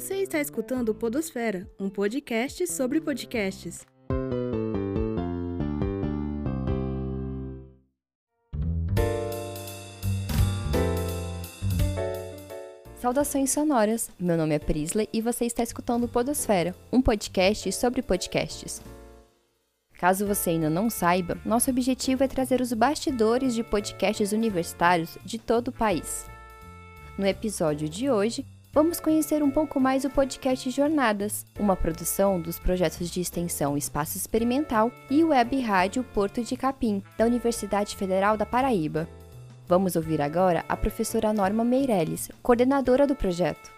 Você está escutando Podosfera, um podcast sobre podcasts. Saudações sonoras. Meu nome é Prisley e você está escutando Podosfera, um podcast sobre podcasts. Caso você ainda não saiba, nosso objetivo é trazer os bastidores de podcasts universitários de todo o país. No episódio de hoje, vamos conhecer um pouco mais o podcast Jornadas, uma produção dos projetos de extensão Espaço Experimental e Web Rádio Porto de Capim, da Universidade Federal da Paraíba. Vamos ouvir agora a professora Norma Meirelles, coordenadora do projeto.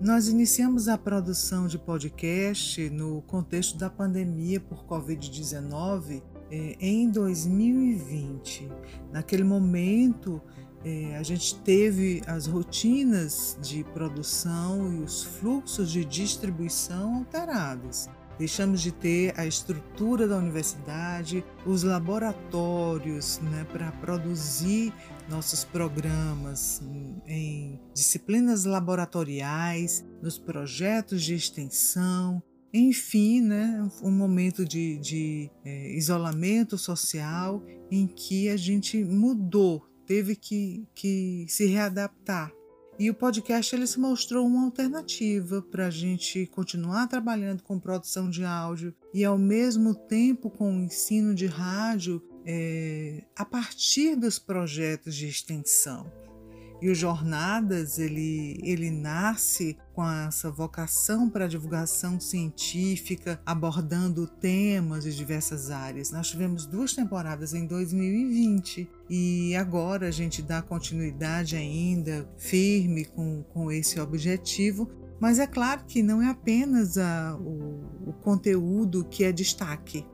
Nós iniciamos a produção de podcast no contexto da pandemia por Covid-19 é, em 2020. Naquele momento, é, a gente teve as rotinas de produção e os fluxos de distribuição alterados. Deixamos de ter a estrutura da universidade, os laboratórios né, para produzir nossos programas em disciplinas laboratoriais, nos projetos de extensão, enfim, né, um momento de, de é, isolamento social em que a gente mudou, teve que, que se readaptar. E o podcast ele se mostrou uma alternativa para a gente continuar trabalhando com produção de áudio e, ao mesmo tempo, com o ensino de rádio é, a partir dos projetos de extensão. E o Jornadas, ele, ele nasce com essa vocação para a divulgação científica, abordando temas de diversas áreas. Nós tivemos duas temporadas em 2020 e agora a gente dá continuidade ainda firme com, com esse objetivo, mas é claro que não é apenas a, o, o conteúdo que é destaque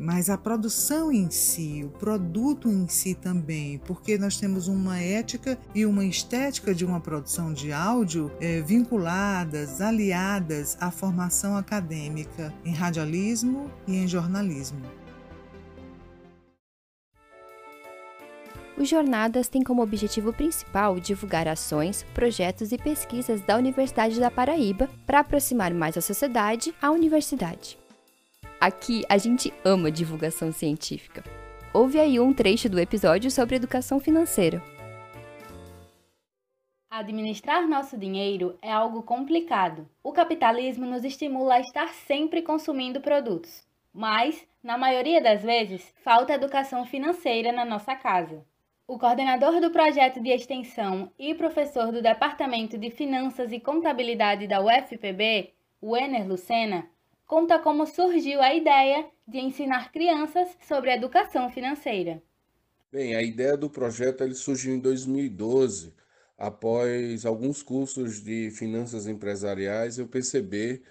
mas a produção em si, o produto em si também, porque nós temos uma ética e uma estética de uma produção de áudio é, vinculadas, aliadas à formação acadêmica em radialismo e em jornalismo. Os Jornadas têm como objetivo principal divulgar ações, projetos e pesquisas da Universidade da Paraíba para aproximar mais a sociedade à universidade. Aqui a gente ama divulgação científica. Ouve aí um trecho do episódio sobre educação financeira. Administrar nosso dinheiro é algo complicado. O capitalismo nos estimula a estar sempre consumindo produtos, mas, na maioria das vezes, falta educação financeira na nossa casa. O coordenador do projeto de extensão e professor do Departamento de Finanças e Contabilidade da UFPB, o Ener Lucena, conta como surgiu a ideia de ensinar crianças sobre educação financeira. Bem, a ideia do projeto ele surgiu em 2012, após alguns cursos de finanças empresariais, eu percebi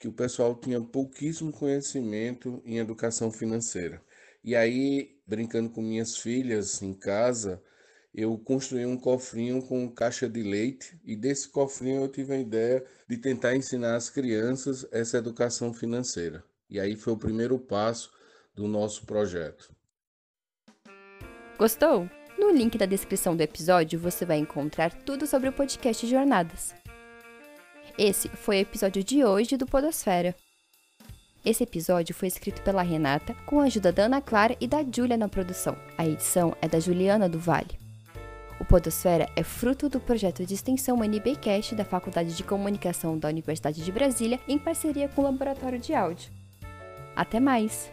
que o pessoal tinha pouquíssimo conhecimento em educação financeira. E aí, brincando com minhas filhas em casa, eu construí um cofrinho com caixa de leite e desse cofrinho eu tive a ideia de tentar ensinar às crianças essa educação financeira. E aí foi o primeiro passo do nosso projeto. Gostou? No link da descrição do episódio você vai encontrar tudo sobre o podcast Jornadas. Esse foi o episódio de hoje do Podosfera. Esse episódio foi escrito pela Renata com a ajuda da Ana Clara e da Júlia na produção. A edição é da Juliana do Vale. O Podosfera é fruto do projeto de extensão NBcast da Faculdade de Comunicação da Universidade de Brasília em parceria com o Laboratório de Áudio. Até mais!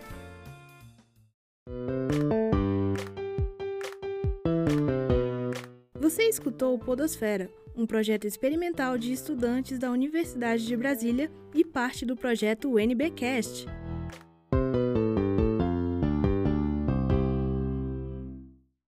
Você escutou o Podosfera, um projeto experimental de estudantes da Universidade de Brasília e parte do projeto NBcast.